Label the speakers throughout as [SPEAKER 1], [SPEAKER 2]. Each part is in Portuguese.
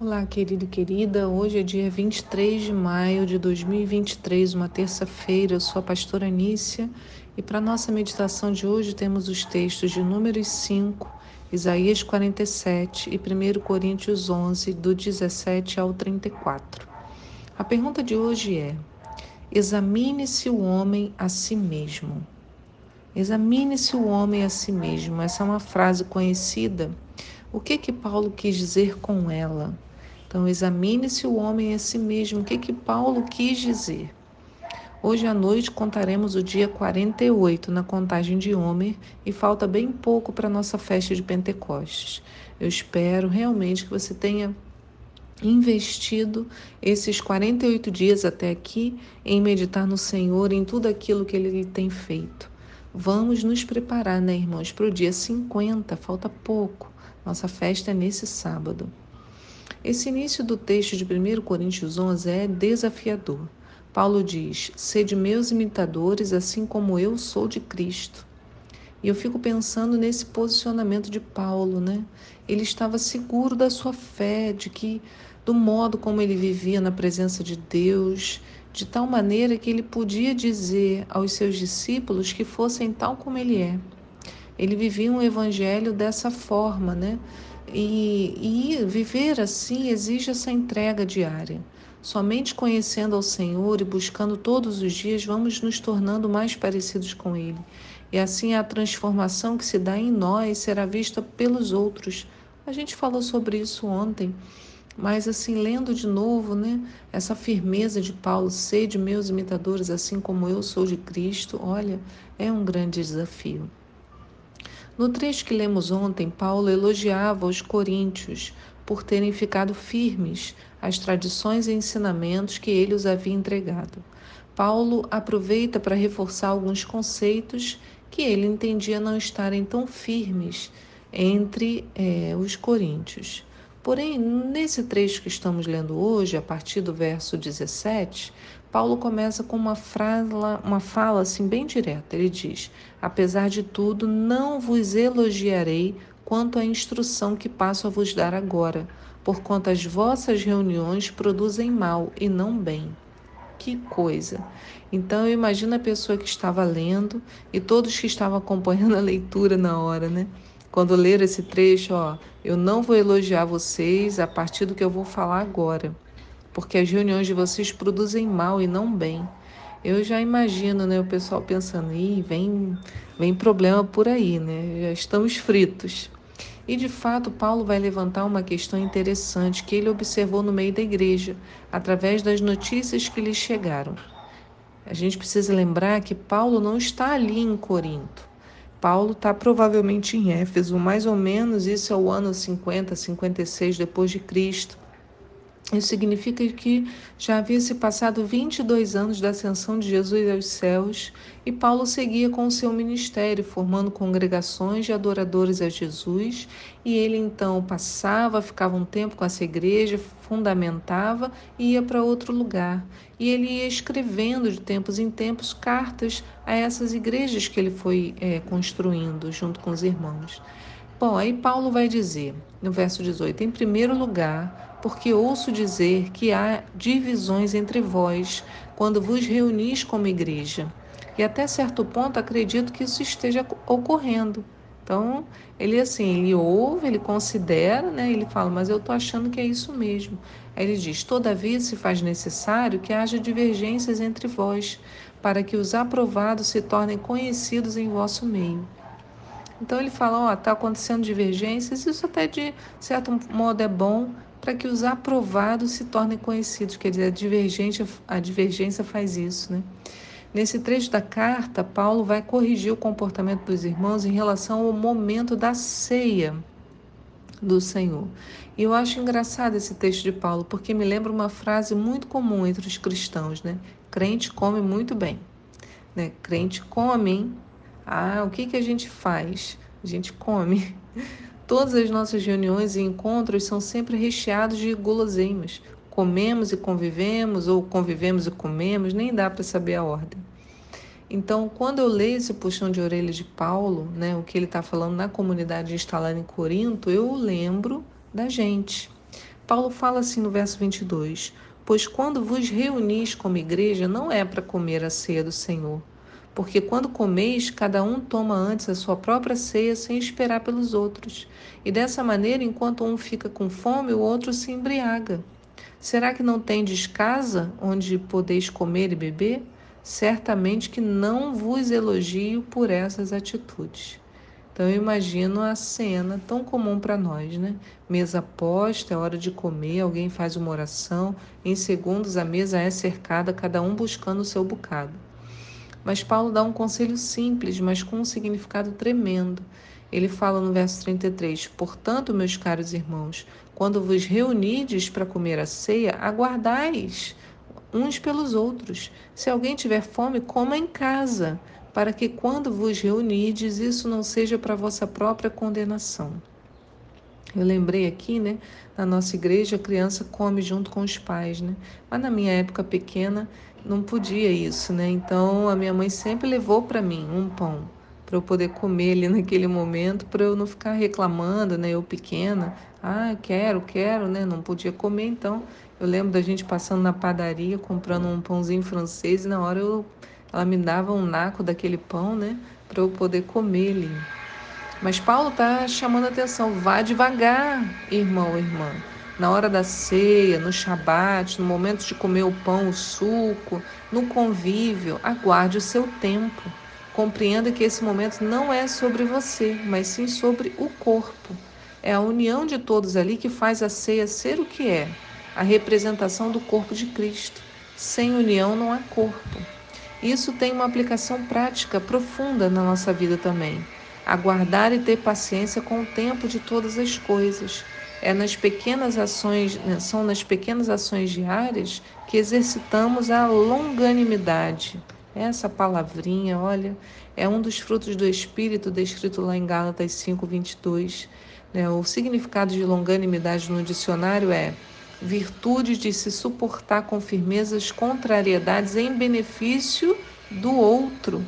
[SPEAKER 1] Olá, querido e querida. Hoje é dia 23 de maio de 2023, uma terça-feira. Eu sou a pastora Anícia e para nossa meditação de hoje temos os textos de Números 5, Isaías 47 e 1 Coríntios 11, do 17 ao 34. A pergunta de hoje é: Examine-se o homem a si mesmo. Examine-se o homem a si mesmo. Essa é uma frase conhecida. O que que Paulo quis dizer com ela? Então, examine-se o homem a si mesmo. O que, que Paulo quis dizer? Hoje à noite contaremos o dia 48 na contagem de Homer e falta bem pouco para a nossa festa de Pentecostes. Eu espero realmente que você tenha investido esses 48 dias até aqui em meditar no Senhor, em tudo aquilo que Ele tem feito. Vamos nos preparar, né, irmãos, para o dia 50, falta pouco. Nossa festa é nesse sábado. Esse início do texto de 1 Coríntios 11 é desafiador. Paulo diz: Sede meus imitadores, assim como eu sou de Cristo. E eu fico pensando nesse posicionamento de Paulo, né? Ele estava seguro da sua fé, de que do modo como ele vivia na presença de Deus, de tal maneira que ele podia dizer aos seus discípulos que fossem tal como ele é. Ele vivia um evangelho dessa forma, né? E, e viver assim exige essa entrega diária. Somente conhecendo ao Senhor e buscando todos os dias, vamos nos tornando mais parecidos com Ele. E assim a transformação que se dá em nós será vista pelos outros. A gente falou sobre isso ontem, mas assim, lendo de novo, né, essa firmeza de Paulo, sede meus imitadores, assim como eu sou de Cristo, olha, é um grande desafio. No trecho que lemos ontem, Paulo elogiava os coríntios por terem ficado firmes às tradições e ensinamentos que ele os havia entregado. Paulo aproveita para reforçar alguns conceitos que ele entendia não estarem tão firmes entre é, os coríntios. Porém, nesse trecho que estamos lendo hoje, a partir do verso 17, Paulo começa com uma fala, uma fala assim bem direta. Ele diz: Apesar de tudo, não vos elogiarei quanto à instrução que passo a vos dar agora, porquanto as vossas reuniões produzem mal e não bem. Que coisa! Então eu imagino a pessoa que estava lendo e todos que estavam acompanhando a leitura na hora, né? Quando ler esse trecho, ó, eu não vou elogiar vocês a partir do que eu vou falar agora porque as reuniões de vocês produzem mal e não bem. Eu já imagino, né, o pessoal pensando, Ih, vem, vem problema por aí, né? Já estamos fritos. E de fato, Paulo vai levantar uma questão interessante que ele observou no meio da igreja, através das notícias que lhe chegaram. A gente precisa lembrar que Paulo não está ali em Corinto. Paulo está provavelmente em Éfeso, mais ou menos isso é o ano 50, 56 depois de Cristo. Isso significa que já havia se passado 22 anos da ascensão de Jesus aos céus e Paulo seguia com o seu ministério, formando congregações de adoradores a Jesus. E ele então passava, ficava um tempo com essa igreja, fundamentava e ia para outro lugar. E ele ia escrevendo de tempos em tempos cartas a essas igrejas que ele foi é, construindo junto com os irmãos. Bom, aí Paulo vai dizer, no verso 18: em primeiro lugar, porque ouço dizer que há divisões entre vós quando vos reunis como igreja. E até certo ponto acredito que isso esteja ocorrendo. Então, ele assim, ele ouve, ele considera, né? Ele fala, mas eu estou achando que é isso mesmo. Aí ele diz: Todavia se faz necessário que haja divergências entre vós, para que os aprovados se tornem conhecidos em vosso meio. Então ele fala, ó, está acontecendo divergências, isso até de certo modo é bom para que os aprovados se tornem conhecidos, quer dizer, a divergência, a divergência faz isso, né? Nesse trecho da carta, Paulo vai corrigir o comportamento dos irmãos em relação ao momento da ceia do Senhor. E eu acho engraçado esse texto de Paulo, porque me lembra uma frase muito comum entre os cristãos, né? Crente come muito bem. Né? Crente come, ah, o que, que a gente faz? A gente come. Todas as nossas reuniões e encontros são sempre recheados de guloseimas. Comemos e convivemos, ou convivemos e comemos, nem dá para saber a ordem. Então, quando eu leio esse puxão de orelha de Paulo, né, o que ele está falando na comunidade instalada em Corinto, eu lembro da gente. Paulo fala assim no verso 22: Pois quando vos reunis como igreja, não é para comer a ceia do Senhor. Porque quando comeis, cada um toma antes a sua própria ceia sem esperar pelos outros. E dessa maneira, enquanto um fica com fome, o outro se embriaga. Será que não tendes casa onde podeis comer e beber? Certamente que não vos elogio por essas atitudes. Então eu imagino a cena tão comum para nós, né? Mesa posta, é hora de comer, alguém faz uma oração, em segundos a mesa é cercada, cada um buscando o seu bocado. Mas Paulo dá um conselho simples, mas com um significado tremendo. Ele fala no verso 33: Portanto, meus caros irmãos, quando vos reunides para comer a ceia, aguardais uns pelos outros. Se alguém tiver fome, coma em casa para que quando vos reunides, isso não seja para vossa própria condenação. Eu lembrei aqui, né, na nossa igreja, a criança come junto com os pais, né? Mas na minha época pequena não podia isso, né? Então a minha mãe sempre levou para mim um pão para eu poder comer ali naquele momento, para eu não ficar reclamando, né? Eu pequena, ah, quero, quero, né? Não podia comer, então eu lembro da gente passando na padaria comprando um pãozinho francês e na hora eu ela me dava um naco daquele pão, né, para eu poder comer ali. Mas Paulo está chamando a atenção, vá devagar, irmão irmã. Na hora da ceia, no shabat, no momento de comer o pão, o suco, no convívio, aguarde o seu tempo. Compreenda que esse momento não é sobre você, mas sim sobre o corpo. É a união de todos ali que faz a ceia ser o que é, a representação do corpo de Cristo. Sem união não há corpo. Isso tem uma aplicação prática profunda na nossa vida também. Aguardar e ter paciência com o tempo de todas as coisas. É nas pequenas ações, né, são nas pequenas ações diárias que exercitamos a longanimidade. Essa palavrinha, olha, é um dos frutos do Espírito descrito lá em Gálatas 5:22. Né? O significado de longanimidade no dicionário é virtude de se suportar com firmeza as contrariedades em benefício do outro.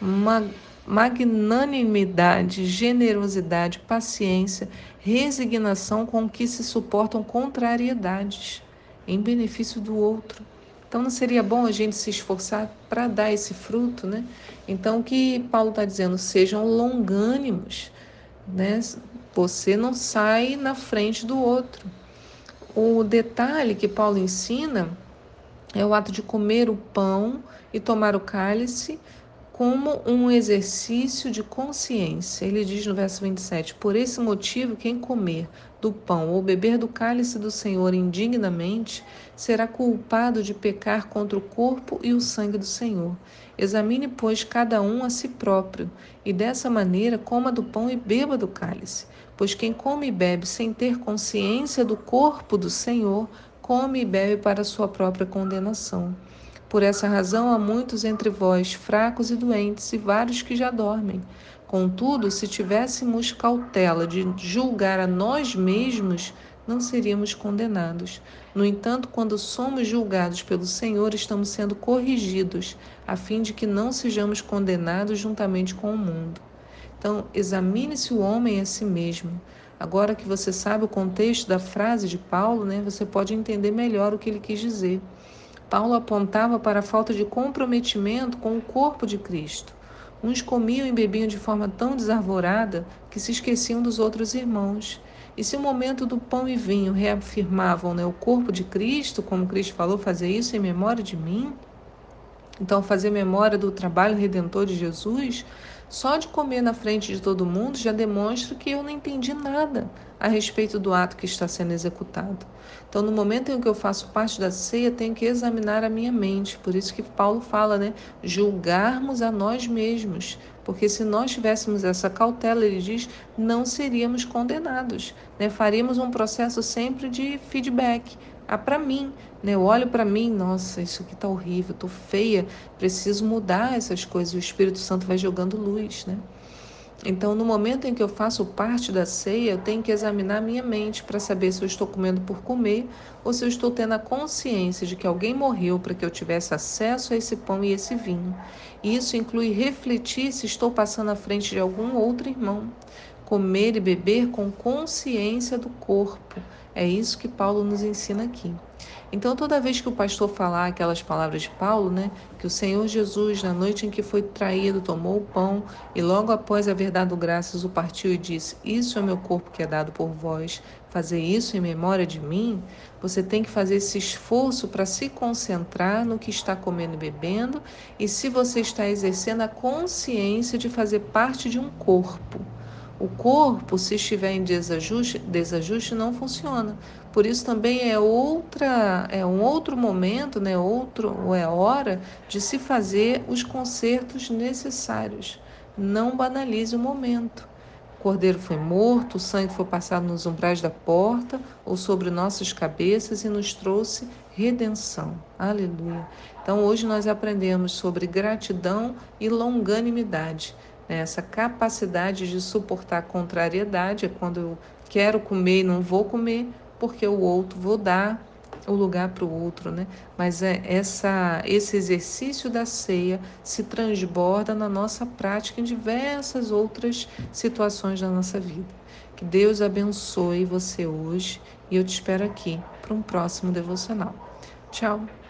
[SPEAKER 1] Uma magnanimidade, generosidade, paciência, resignação com que se suportam contrariedades em benefício do outro. Então não seria bom a gente se esforçar para dar esse fruto, né? Então o que Paulo está dizendo, sejam longânimos, né? Você não sai na frente do outro. O detalhe que Paulo ensina é o ato de comer o pão e tomar o cálice como um exercício de consciência. Ele diz no verso 27: Por esse motivo, quem comer do pão ou beber do cálice do Senhor indignamente será culpado de pecar contra o corpo e o sangue do Senhor. Examine, pois, cada um a si próprio, e dessa maneira coma do pão e beba do cálice. Pois quem come e bebe sem ter consciência do corpo do Senhor, come e bebe para sua própria condenação. Por essa razão há muitos entre vós fracos e doentes, e vários que já dormem. Contudo, se tivéssemos cautela de julgar a nós mesmos, não seríamos condenados. No entanto, quando somos julgados pelo Senhor, estamos sendo corrigidos, a fim de que não sejamos condenados juntamente com o mundo. Então, examine-se o homem a si mesmo. Agora que você sabe o contexto da frase de Paulo, né, você pode entender melhor o que ele quis dizer. Paulo apontava para a falta de comprometimento com o corpo de Cristo. Uns comiam e bebiam de forma tão desarvorada que se esqueciam dos outros irmãos. E se o momento do pão e vinho reafirmavam né, o corpo de Cristo, como Cristo falou, fazer isso em memória de mim, então fazer memória do trabalho redentor de Jesus, só de comer na frente de todo mundo já demonstra que eu não entendi nada a respeito do ato que está sendo executado. Então, no momento em que eu faço parte da ceia, tenho que examinar a minha mente. Por isso que Paulo fala, né? Julgarmos a nós mesmos. Porque se nós tivéssemos essa cautela, ele diz, não seríamos condenados. Né? Faríamos um processo sempre de feedback ah, para mim, né? Eu olho para mim, nossa, isso aqui tá horrível, tô feia, preciso mudar essas coisas. O Espírito Santo vai jogando luz, né? Então, no momento em que eu faço parte da ceia, eu tenho que examinar minha mente para saber se eu estou comendo por comer ou se eu estou tendo a consciência de que alguém morreu para que eu tivesse acesso a esse pão e esse vinho. E isso inclui refletir se estou passando à frente de algum outro irmão. Comer e beber com consciência do corpo. É isso que Paulo nos ensina aqui. Então, toda vez que o pastor falar aquelas palavras de Paulo, né, que o Senhor Jesus, na noite em que foi traído, tomou o pão e logo após haver dado graças, o partiu e disse: Isso é meu corpo que é dado por vós, fazer isso em memória de mim. Você tem que fazer esse esforço para se concentrar no que está comendo e bebendo e se você está exercendo a consciência de fazer parte de um corpo. O corpo, se estiver em desajuste, desajuste não funciona. Por isso também é outra, é um outro momento, né, outro ou é hora de se fazer os consertos necessários. Não banalize o momento. O cordeiro foi morto, o sangue foi passado nos umbrais da porta ou sobre nossas cabeças e nos trouxe redenção. Aleluia. Então hoje nós aprendemos sobre gratidão e longanimidade. Né? Essa capacidade de suportar contrariedade é quando eu quero comer e não vou comer, porque o outro vou dar o lugar para o outro, né? Mas é essa, esse exercício da ceia se transborda na nossa prática em diversas outras situações da nossa vida. Que Deus abençoe você hoje e eu te espero aqui para um próximo devocional. Tchau.